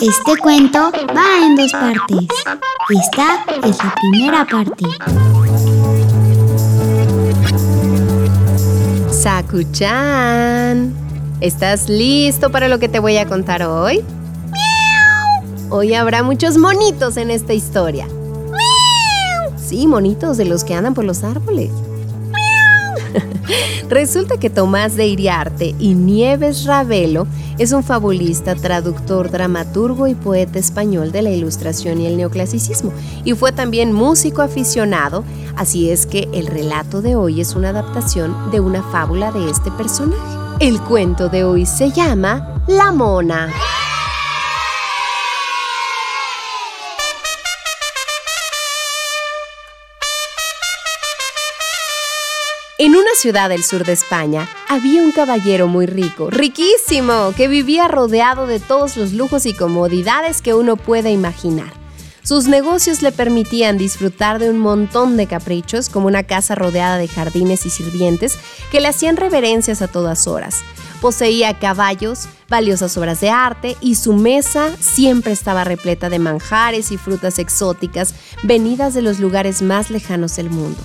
Este cuento va en dos partes. Esta es la primera parte. Sakuchan, ¿estás listo para lo que te voy a contar hoy? Hoy habrá muchos monitos en esta historia. Sí, monitos de los que andan por los árboles. Resulta que Tomás de Iriarte y Nieves Ravelo es un fabulista, traductor, dramaturgo y poeta español de la Ilustración y el Neoclasicismo, y fue también músico aficionado, así es que el relato de hoy es una adaptación de una fábula de este personaje. El cuento de hoy se llama La Mona. En una ciudad del sur de España había un caballero muy rico, riquísimo, que vivía rodeado de todos los lujos y comodidades que uno pueda imaginar. Sus negocios le permitían disfrutar de un montón de caprichos, como una casa rodeada de jardines y sirvientes que le hacían reverencias a todas horas. Poseía caballos, valiosas obras de arte y su mesa siempre estaba repleta de manjares y frutas exóticas venidas de los lugares más lejanos del mundo.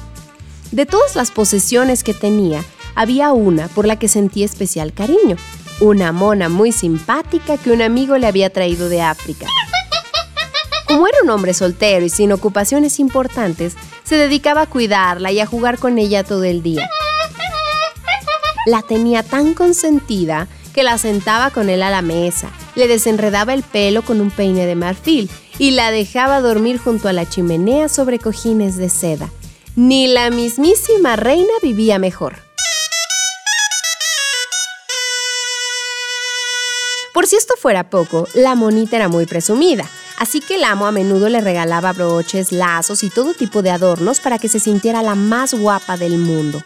De todas las posesiones que tenía, había una por la que sentía especial cariño, una mona muy simpática que un amigo le había traído de África. Como era un hombre soltero y sin ocupaciones importantes, se dedicaba a cuidarla y a jugar con ella todo el día. La tenía tan consentida que la sentaba con él a la mesa, le desenredaba el pelo con un peine de marfil y la dejaba dormir junto a la chimenea sobre cojines de seda. Ni la mismísima reina vivía mejor. Por si esto fuera poco, la monita era muy presumida, así que el amo a menudo le regalaba broches, lazos y todo tipo de adornos para que se sintiera la más guapa del mundo.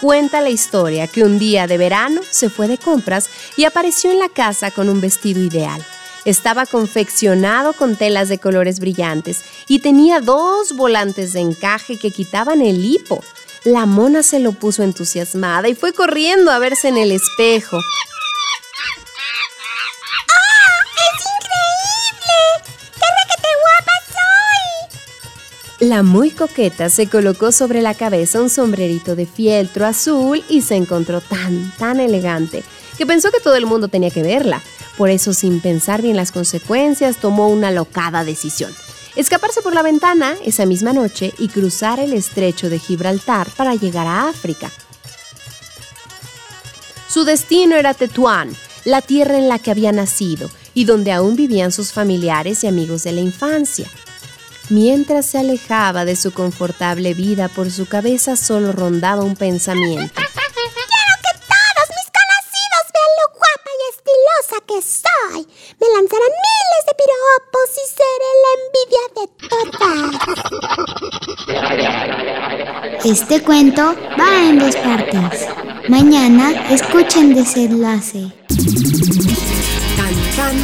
Cuenta la historia que un día de verano se fue de compras y apareció en la casa con un vestido ideal. Estaba confeccionado con telas de colores brillantes y tenía dos volantes de encaje que quitaban el hipo. La mona se lo puso entusiasmada y fue corriendo a verse en el espejo. ¡Ah! ¡Es increíble! ¡Qué guapa soy! La muy coqueta se colocó sobre la cabeza un sombrerito de fieltro azul y se encontró tan, tan elegante que pensó que todo el mundo tenía que verla. Por eso, sin pensar bien las consecuencias, tomó una locada decisión. Escaparse por la ventana esa misma noche y cruzar el estrecho de Gibraltar para llegar a África. Su destino era Tetuán, la tierra en la que había nacido y donde aún vivían sus familiares y amigos de la infancia. Mientras se alejaba de su confortable vida, por su cabeza solo rondaba un pensamiento. Y seré la envidia de todas. Este cuento va en dos partes. Mañana escuchen desenlace. Tan, tan.